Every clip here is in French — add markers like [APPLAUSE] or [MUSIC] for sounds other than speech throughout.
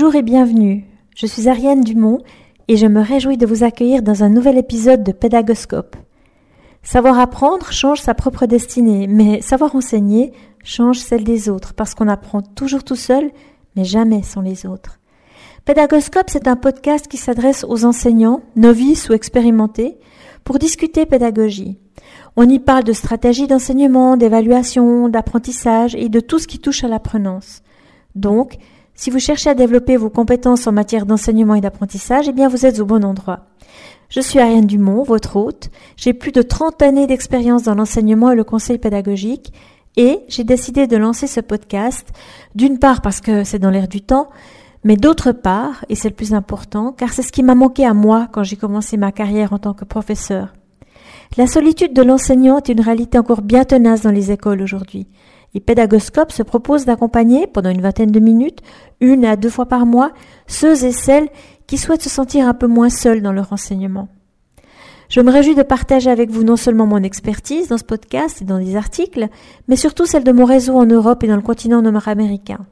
Bonjour et bienvenue. Je suis Ariane Dumont et je me réjouis de vous accueillir dans un nouvel épisode de Pédagoscope. Savoir apprendre change sa propre destinée, mais savoir enseigner change celle des autres parce qu'on apprend toujours tout seul, mais jamais sans les autres. Pédagoscope, c'est un podcast qui s'adresse aux enseignants, novices ou expérimentés, pour discuter pédagogie. On y parle de stratégie d'enseignement, d'évaluation, d'apprentissage et de tout ce qui touche à l'apprenance. Donc, si vous cherchez à développer vos compétences en matière d'enseignement et d'apprentissage, eh bien vous êtes au bon endroit. Je suis Ariane Dumont, votre hôte. J'ai plus de 30 années d'expérience dans l'enseignement et le conseil pédagogique et j'ai décidé de lancer ce podcast, d'une part parce que c'est dans l'air du temps, mais d'autre part, et c'est le plus important, car c'est ce qui m'a manqué à moi quand j'ai commencé ma carrière en tant que professeur. La solitude de l'enseignant est une réalité encore bien tenace dans les écoles aujourd'hui. Et Pédagoscope se propose d'accompagner, pendant une vingtaine de minutes, une à deux fois par mois, ceux et celles qui souhaitent se sentir un peu moins seuls dans leur enseignement. Je me réjouis de partager avec vous non seulement mon expertise dans ce podcast et dans des articles, mais surtout celle de mon réseau en Europe et dans le continent nord-américain.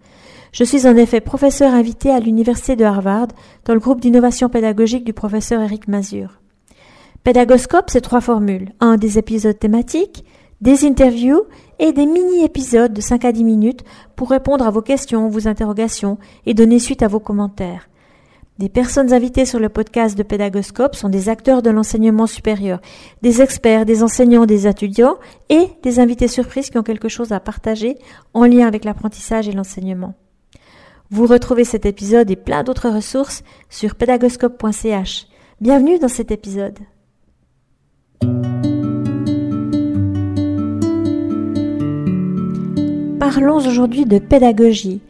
Je suis en effet professeur invité à l'Université de Harvard dans le groupe d'innovation pédagogique du professeur Eric Mazur. Pédagoscope, c'est trois formules. Un, des épisodes thématiques, des interviews et des mini-épisodes de 5 à 10 minutes pour répondre à vos questions, vos interrogations et donner suite à vos commentaires. Des personnes invitées sur le podcast de Pédagoscope sont des acteurs de l'enseignement supérieur, des experts, des enseignants, des étudiants et des invités surprises qui ont quelque chose à partager en lien avec l'apprentissage et l'enseignement. Vous retrouvez cet épisode et plein d'autres ressources sur pédagoscope.ch. Bienvenue dans cet épisode. Parlons aujourd'hui de pédagogie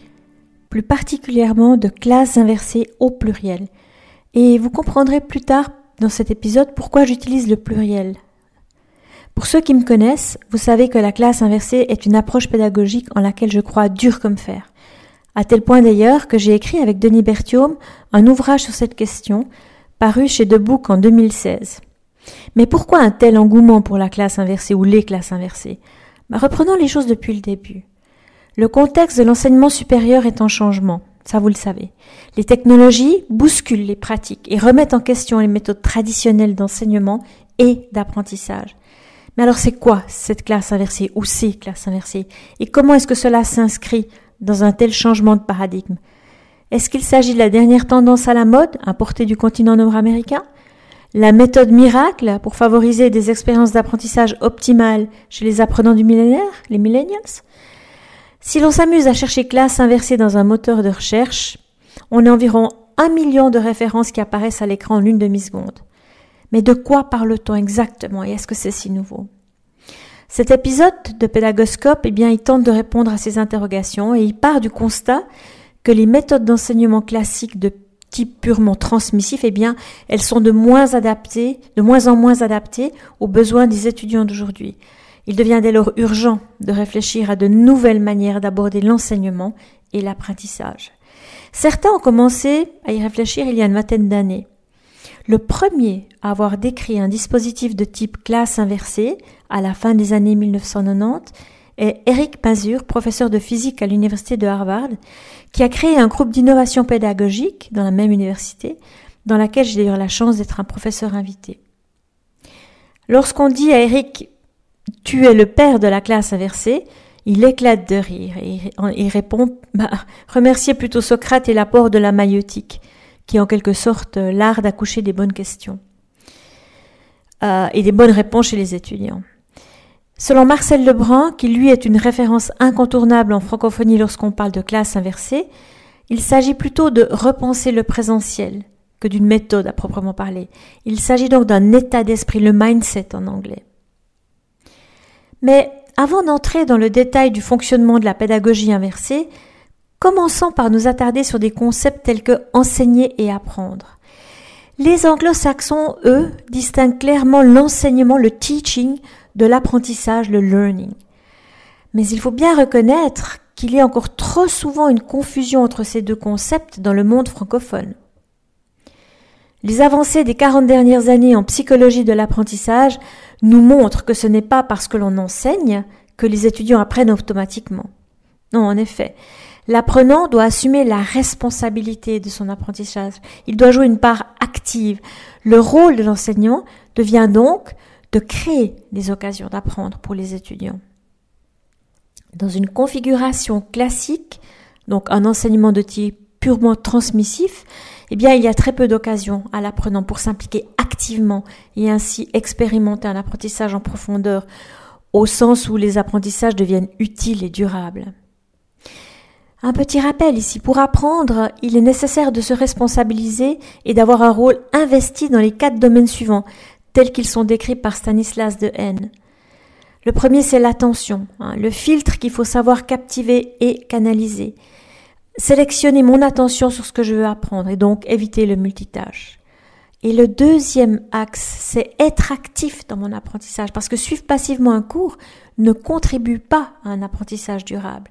plus particulièrement de classes inversées au pluriel. Et vous comprendrez plus tard dans cet épisode pourquoi j'utilise le pluriel. Pour ceux qui me connaissent, vous savez que la classe inversée est une approche pédagogique en laquelle je crois dur comme fer. À tel point d'ailleurs que j'ai écrit avec Denis Berthiaume un ouvrage sur cette question, paru chez Debook en 2016. Mais pourquoi un tel engouement pour la classe inversée ou les classes inversées? Bah, Reprenons les choses depuis le début. Le contexte de l'enseignement supérieur est en changement, ça vous le savez. Les technologies bousculent les pratiques et remettent en question les méthodes traditionnelles d'enseignement et d'apprentissage. Mais alors c'est quoi cette classe inversée ou ces classes inversées? Et comment est-ce que cela s'inscrit dans un tel changement de paradigme? Est-ce qu'il s'agit de la dernière tendance à la mode importée du continent nord-américain? La méthode miracle pour favoriser des expériences d'apprentissage optimales chez les apprenants du millénaire, les millennials? Si l'on s'amuse à chercher classe inversée dans un moteur de recherche, on a environ un million de références qui apparaissent à l'écran en une demi-seconde. Mais de quoi parle-t-on exactement et est-ce que c'est si nouveau? Cet épisode de Pédagoscope, eh bien, il tente de répondre à ces interrogations et il part du constat que les méthodes d'enseignement classiques de type purement transmissif, eh bien, elles sont de moins adaptées, de moins en moins adaptées aux besoins des étudiants d'aujourd'hui. Il devient dès lors urgent de réfléchir à de nouvelles manières d'aborder l'enseignement et l'apprentissage. Certains ont commencé à y réfléchir il y a une vingtaine d'années. Le premier à avoir décrit un dispositif de type classe inversée à la fin des années 1990 est Eric Mazur, professeur de physique à l'université de Harvard, qui a créé un groupe d'innovation pédagogique dans la même université, dans laquelle j'ai d'ailleurs la chance d'être un professeur invité. Lorsqu'on dit à Eric tu es le père de la classe inversée, il éclate de rire et il répond bah, Remerciez plutôt Socrate et l'apport de la maïotique, qui est en quelque sorte l'art d'accoucher des bonnes questions euh, et des bonnes réponses chez les étudiants. Selon Marcel Lebrun, qui lui est une référence incontournable en francophonie lorsqu'on parle de classe inversée, il s'agit plutôt de repenser le présentiel que d'une méthode à proprement parler. Il s'agit donc d'un état d'esprit, le mindset en anglais. Mais avant d'entrer dans le détail du fonctionnement de la pédagogie inversée, commençons par nous attarder sur des concepts tels que enseigner et apprendre. Les anglo-saxons, eux, distinguent clairement l'enseignement, le teaching, de l'apprentissage, le learning. Mais il faut bien reconnaître qu'il y a encore trop souvent une confusion entre ces deux concepts dans le monde francophone. Les avancées des 40 dernières années en psychologie de l'apprentissage nous montrent que ce n'est pas parce que l'on enseigne que les étudiants apprennent automatiquement. Non, en effet, L'apprenant doit assumer la responsabilité de son apprentissage. Il doit jouer une part active. Le rôle de l'enseignant devient donc de créer des occasions d'apprendre pour les étudiants. Dans une configuration classique, donc un enseignement de type purement transmissif, eh bien, il y a très peu d'occasions à l'apprenant pour s'impliquer activement et ainsi expérimenter un apprentissage en profondeur, au sens où les apprentissages deviennent utiles et durables. Un petit rappel ici, pour apprendre, il est nécessaire de se responsabiliser et d'avoir un rôle investi dans les quatre domaines suivants, tels qu'ils sont décrits par Stanislas de Haine. Le premier, c'est l'attention, hein, le filtre qu'il faut savoir captiver et canaliser sélectionner mon attention sur ce que je veux apprendre et donc éviter le multitâche. Et le deuxième axe, c'est être actif dans mon apprentissage parce que suivre passivement un cours ne contribue pas à un apprentissage durable.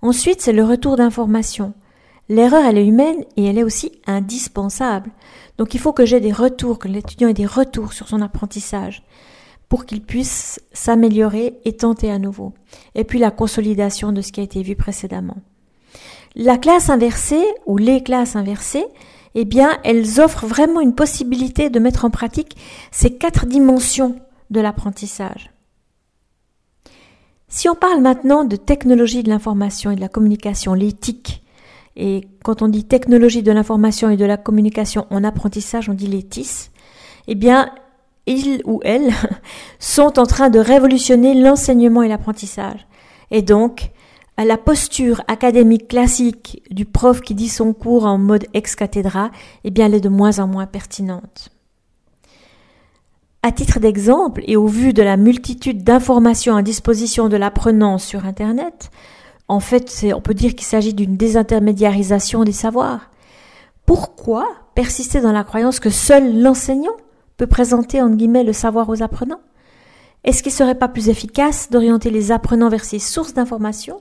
Ensuite, c'est le retour d'information. L'erreur, elle est humaine et elle est aussi indispensable. Donc il faut que j'ai des retours, que l'étudiant ait des retours sur son apprentissage pour qu'il puisse s'améliorer et tenter à nouveau. Et puis la consolidation de ce qui a été vu précédemment. La classe inversée ou les classes inversées, eh bien, elles offrent vraiment une possibilité de mettre en pratique ces quatre dimensions de l'apprentissage. Si on parle maintenant de technologie de l'information et de la communication, l'éthique, et quand on dit technologie de l'information et de la communication en apprentissage, on dit l'étis, eh bien, ils ou elles [LAUGHS] sont en train de révolutionner l'enseignement et l'apprentissage. Et donc, la posture académique classique du prof qui dit son cours en mode ex cathedra, eh bien, elle est de moins en moins pertinente. À titre d'exemple, et au vu de la multitude d'informations à disposition de l'apprenant sur Internet, en fait, on peut dire qu'il s'agit d'une désintermédiarisation des savoirs. Pourquoi persister dans la croyance que seul l'enseignant peut présenter, entre guillemets, le savoir aux apprenants? Est-ce qu'il serait pas plus efficace d'orienter les apprenants vers ces sources d'informations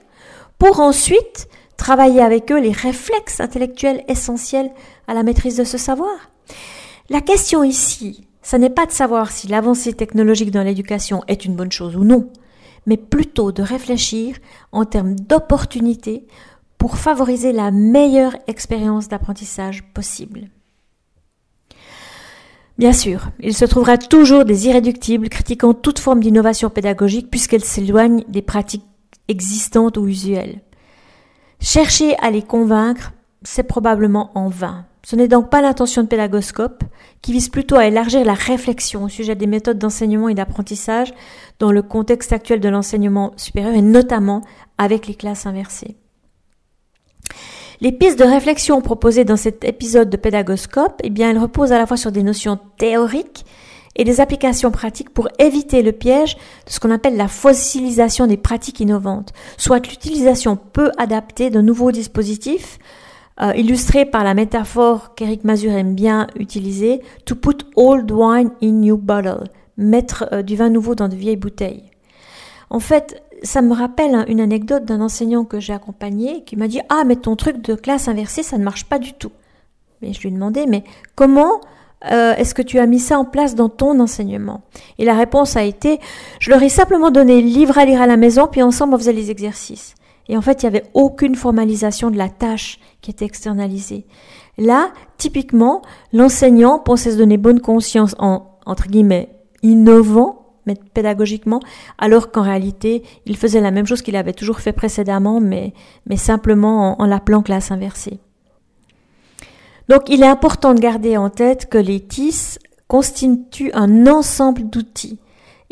pour ensuite travailler avec eux les réflexes intellectuels essentiels à la maîtrise de ce savoir. La question ici, ce n'est pas de savoir si l'avancée technologique dans l'éducation est une bonne chose ou non, mais plutôt de réfléchir en termes d'opportunités pour favoriser la meilleure expérience d'apprentissage possible. Bien sûr, il se trouvera toujours des irréductibles critiquant toute forme d'innovation pédagogique puisqu'elle s'éloigne des pratiques existantes ou usuelles. Chercher à les convaincre, c'est probablement en vain. Ce n'est donc pas l'intention de Pédagoscope, qui vise plutôt à élargir la réflexion au sujet des méthodes d'enseignement et d'apprentissage dans le contexte actuel de l'enseignement supérieur et notamment avec les classes inversées. Les pistes de réflexion proposées dans cet épisode de Pédagoscope, eh elles reposent à la fois sur des notions théoriques et des applications pratiques pour éviter le piège de ce qu'on appelle la fossilisation des pratiques innovantes, soit l'utilisation peu adaptée de nouveaux dispositifs, euh, par la métaphore qu'Éric Mazur aime bien utiliser, to put old wine in new bottle, mettre euh, du vin nouveau dans de vieilles bouteilles. En fait, ça me rappelle une anecdote d'un enseignant que j'ai accompagné qui m'a dit Ah, mais ton truc de classe inversée, ça ne marche pas du tout. Mais je lui ai demandé Mais comment euh, est-ce que tu as mis ça en place dans ton enseignement? Et la réponse a été, je leur ai simplement donné le livre à lire à la maison, puis ensemble on faisait les exercices. Et en fait, il n'y avait aucune formalisation de la tâche qui était externalisée. Là, typiquement, l'enseignant pensait se donner bonne conscience en, entre guillemets, innovant, mais pédagogiquement, alors qu'en réalité, il faisait la même chose qu'il avait toujours fait précédemment, mais, mais simplement en, en l'appelant classe inversée. Donc il est important de garder en tête que les TIS constituent un ensemble d'outils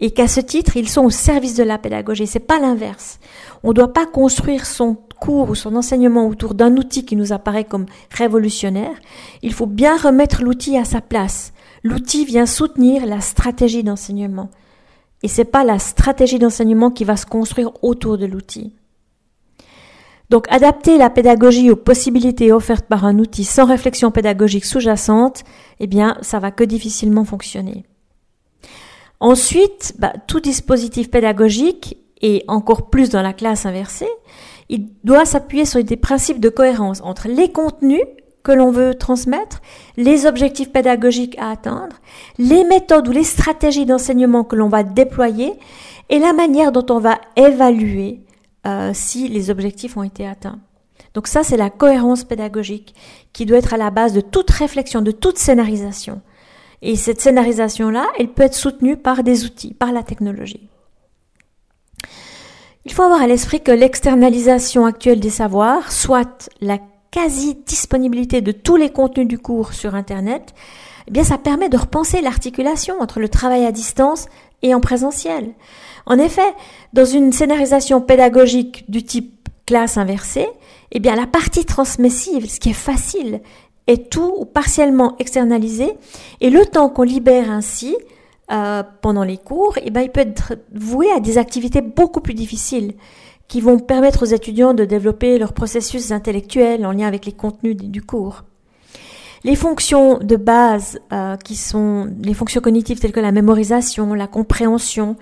et qu'à ce titre, ils sont au service de la pédagogie. C'est pas l'inverse. On ne doit pas construire son cours ou son enseignement autour d'un outil qui nous apparaît comme révolutionnaire. Il faut bien remettre l'outil à sa place. L'outil vient soutenir la stratégie d'enseignement. Et c'est pas la stratégie d'enseignement qui va se construire autour de l'outil. Donc adapter la pédagogie aux possibilités offertes par un outil sans réflexion pédagogique sous-jacente, eh bien, ça va que difficilement fonctionner. Ensuite, bah, tout dispositif pédagogique, et encore plus dans la classe inversée, il doit s'appuyer sur des principes de cohérence entre les contenus que l'on veut transmettre, les objectifs pédagogiques à atteindre, les méthodes ou les stratégies d'enseignement que l'on va déployer et la manière dont on va évaluer euh, si les objectifs ont été atteints. Donc ça, c'est la cohérence pédagogique qui doit être à la base de toute réflexion, de toute scénarisation. Et cette scénarisation-là, elle peut être soutenue par des outils, par la technologie. Il faut avoir à l'esprit que l'externalisation actuelle des savoirs, soit la quasi-disponibilité de tous les contenus du cours sur Internet, eh bien, ça permet de repenser l'articulation entre le travail à distance et en présentiel. En effet, dans une scénarisation pédagogique du type classe inversée, eh bien, la partie transmissive, ce qui est facile, est tout ou partiellement externalisé et le temps qu'on libère ainsi euh, pendant les cours, eh ben, il peut être voué à des activités beaucoup plus difficiles qui vont permettre aux étudiants de développer leur processus intellectuel en lien avec les contenus du cours. Les fonctions de base euh, qui sont les fonctions cognitives telles que la mémorisation, la compréhension,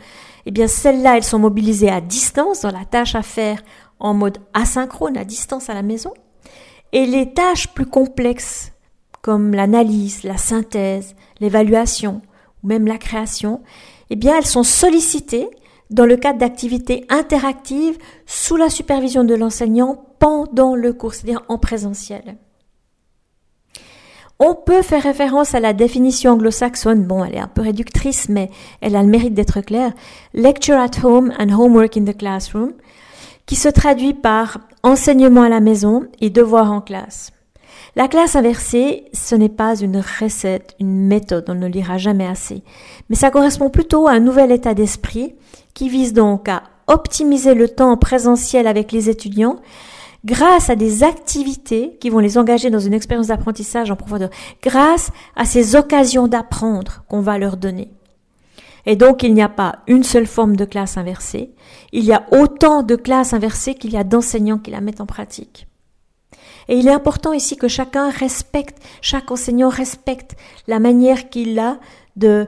eh bien celles-là, elles sont mobilisées à distance dans la tâche à faire en mode asynchrone, à distance à la maison. Et les tâches plus complexes, comme l'analyse, la synthèse, l'évaluation ou même la création, eh bien, elles sont sollicitées dans le cadre d'activités interactives sous la supervision de l'enseignant pendant le cours, c'est-à-dire en présentiel. On peut faire référence à la définition anglo-saxonne, bon, elle est un peu réductrice, mais elle a le mérite d'être claire, Lecture at home and homework in the classroom, qui se traduit par enseignement à la maison et devoir en classe. La classe inversée, ce n'est pas une recette, une méthode, on ne lira jamais assez, mais ça correspond plutôt à un nouvel état d'esprit qui vise donc à optimiser le temps en présentiel avec les étudiants grâce à des activités qui vont les engager dans une expérience d'apprentissage en profondeur, grâce à ces occasions d'apprendre qu'on va leur donner. Et donc, il n'y a pas une seule forme de classe inversée. Il y a autant de classes inversées qu'il y a d'enseignants qui la mettent en pratique. Et il est important ici que chacun respecte, chaque enseignant respecte la manière qu'il a de,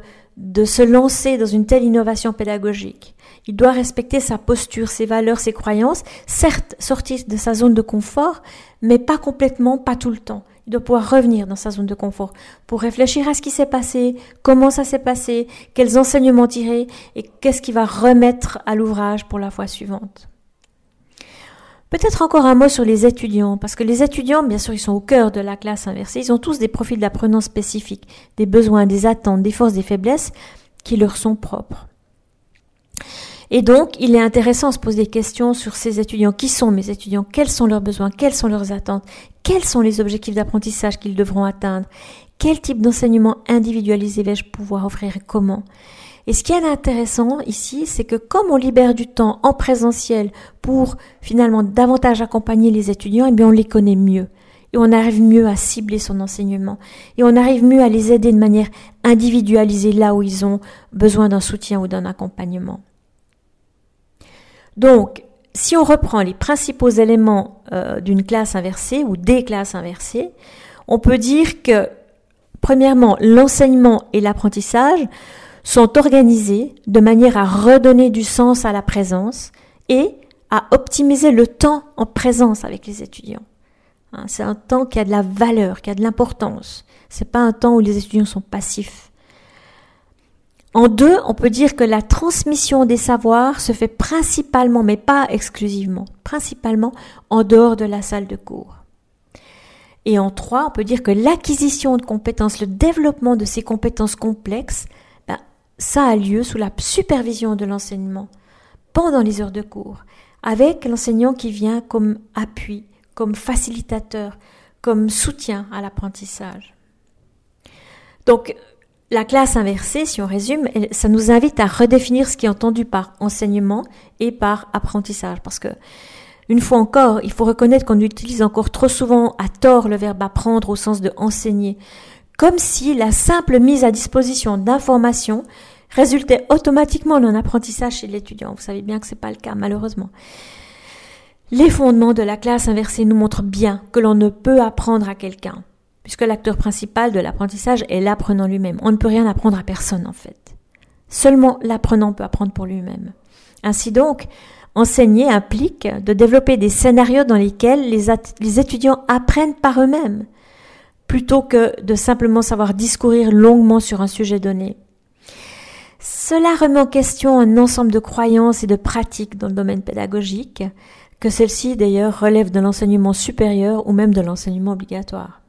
se lancer dans une telle innovation pédagogique. Il doit respecter sa posture, ses valeurs, ses croyances, certes sortir de sa zone de confort, mais pas complètement, pas tout le temps. Il doit pouvoir revenir dans sa zone de confort pour réfléchir à ce qui s'est passé, comment ça s'est passé, quels enseignements tirer et qu'est-ce qui va remettre à l'ouvrage pour la fois suivante. Peut-être encore un mot sur les étudiants, parce que les étudiants, bien sûr, ils sont au cœur de la classe inversée, ils ont tous des profils d'apprenants spécifiques, des besoins, des attentes, des forces, des faiblesses qui leur sont propres. Et donc, il est intéressant de se poser des questions sur ces étudiants. Qui sont mes étudiants? Quels sont leurs besoins? Quelles sont leurs attentes? Quels sont les objectifs d'apprentissage qu'ils devront atteindre? Quel type d'enseignement individualisé vais-je pouvoir offrir et comment? Et ce qui est intéressant ici, c'est que comme on libère du temps en présentiel pour finalement davantage accompagner les étudiants, eh bien on les connaît mieux. Et on arrive mieux à cibler son enseignement. Et on arrive mieux à les aider de manière individualisée là où ils ont besoin d'un soutien ou d'un accompagnement. Donc, si on reprend les principaux éléments euh, d'une classe inversée ou des classes inversées, on peut dire que, premièrement, l'enseignement et l'apprentissage sont organisés de manière à redonner du sens à la présence et à optimiser le temps en présence avec les étudiants. Hein, c'est un temps qui a de la valeur, qui a de l'importance. C'est pas un temps où les étudiants sont passifs. En deux, on peut dire que la transmission des savoirs se fait principalement, mais pas exclusivement, principalement en dehors de la salle de cours. Et en trois, on peut dire que l'acquisition de compétences, le développement de ces compétences complexes, ben, ça a lieu sous la supervision de l'enseignement, pendant les heures de cours, avec l'enseignant qui vient comme appui, comme facilitateur, comme soutien à l'apprentissage. Donc, la classe inversée, si on résume, ça nous invite à redéfinir ce qui est entendu par enseignement et par apprentissage. Parce que, une fois encore, il faut reconnaître qu'on utilise encore trop souvent à tort le verbe apprendre au sens de enseigner. Comme si la simple mise à disposition d'informations résultait automatiquement d'un apprentissage chez l'étudiant. Vous savez bien que c'est pas le cas, malheureusement. Les fondements de la classe inversée nous montrent bien que l'on ne peut apprendre à quelqu'un puisque l'acteur principal de l'apprentissage est l'apprenant lui-même. On ne peut rien apprendre à personne en fait. Seulement l'apprenant peut apprendre pour lui-même. Ainsi donc, enseigner implique de développer des scénarios dans lesquels les, étudiants apprennent par eux-mêmes, plutôt que de simplement savoir discourir longuement sur un sujet donné. Cela remet en question un ensemble de croyances et de pratiques dans le domaine pédagogique, que celles-ci d'ailleurs relèvent de l'enseignement supérieur ou même de l'enseignement obligatoire.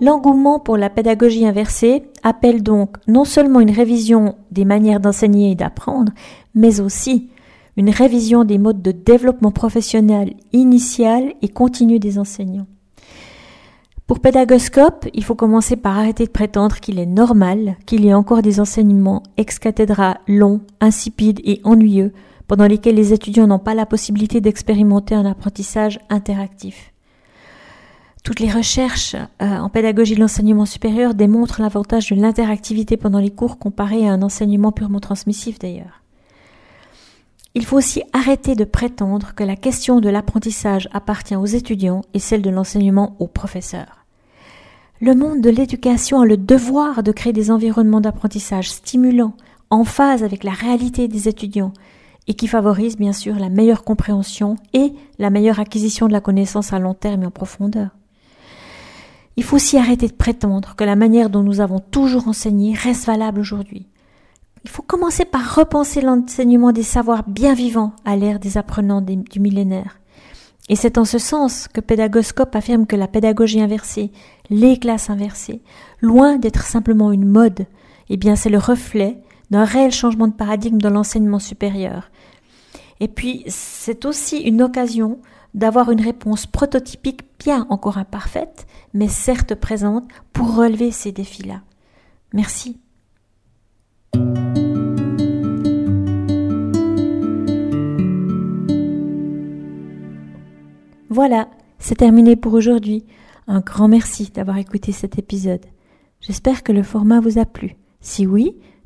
L'engouement pour la pédagogie inversée appelle donc non seulement une révision des manières d'enseigner et d'apprendre, mais aussi une révision des modes de développement professionnel initial et continu des enseignants. Pour Pédagoscope, il faut commencer par arrêter de prétendre qu'il est normal qu'il y ait encore des enseignements ex cathedra longs, insipides et ennuyeux, pendant lesquels les étudiants n'ont pas la possibilité d'expérimenter un apprentissage interactif. Toutes les recherches euh, en pédagogie de l'enseignement supérieur démontrent l'avantage de l'interactivité pendant les cours comparé à un enseignement purement transmissif d'ailleurs. Il faut aussi arrêter de prétendre que la question de l'apprentissage appartient aux étudiants et celle de l'enseignement aux professeurs. Le monde de l'éducation a le devoir de créer des environnements d'apprentissage stimulants, en phase avec la réalité des étudiants, et qui favorisent bien sûr la meilleure compréhension et la meilleure acquisition de la connaissance à long terme et en profondeur. Il faut aussi arrêter de prétendre que la manière dont nous avons toujours enseigné reste valable aujourd'hui. Il faut commencer par repenser l'enseignement des savoirs bien vivants à l'ère des apprenants du millénaire. Et c'est en ce sens que Pédagoscope affirme que la pédagogie inversée, les classes inversées, loin d'être simplement une mode, eh bien c'est le reflet d'un réel changement de paradigme dans l'enseignement supérieur. Et puis c'est aussi une occasion d'avoir une réponse prototypique bien encore imparfaite, mais certes présente pour relever ces défis-là. Merci. Voilà, c'est terminé pour aujourd'hui. Un grand merci d'avoir écouté cet épisode. J'espère que le format vous a plu. Si oui,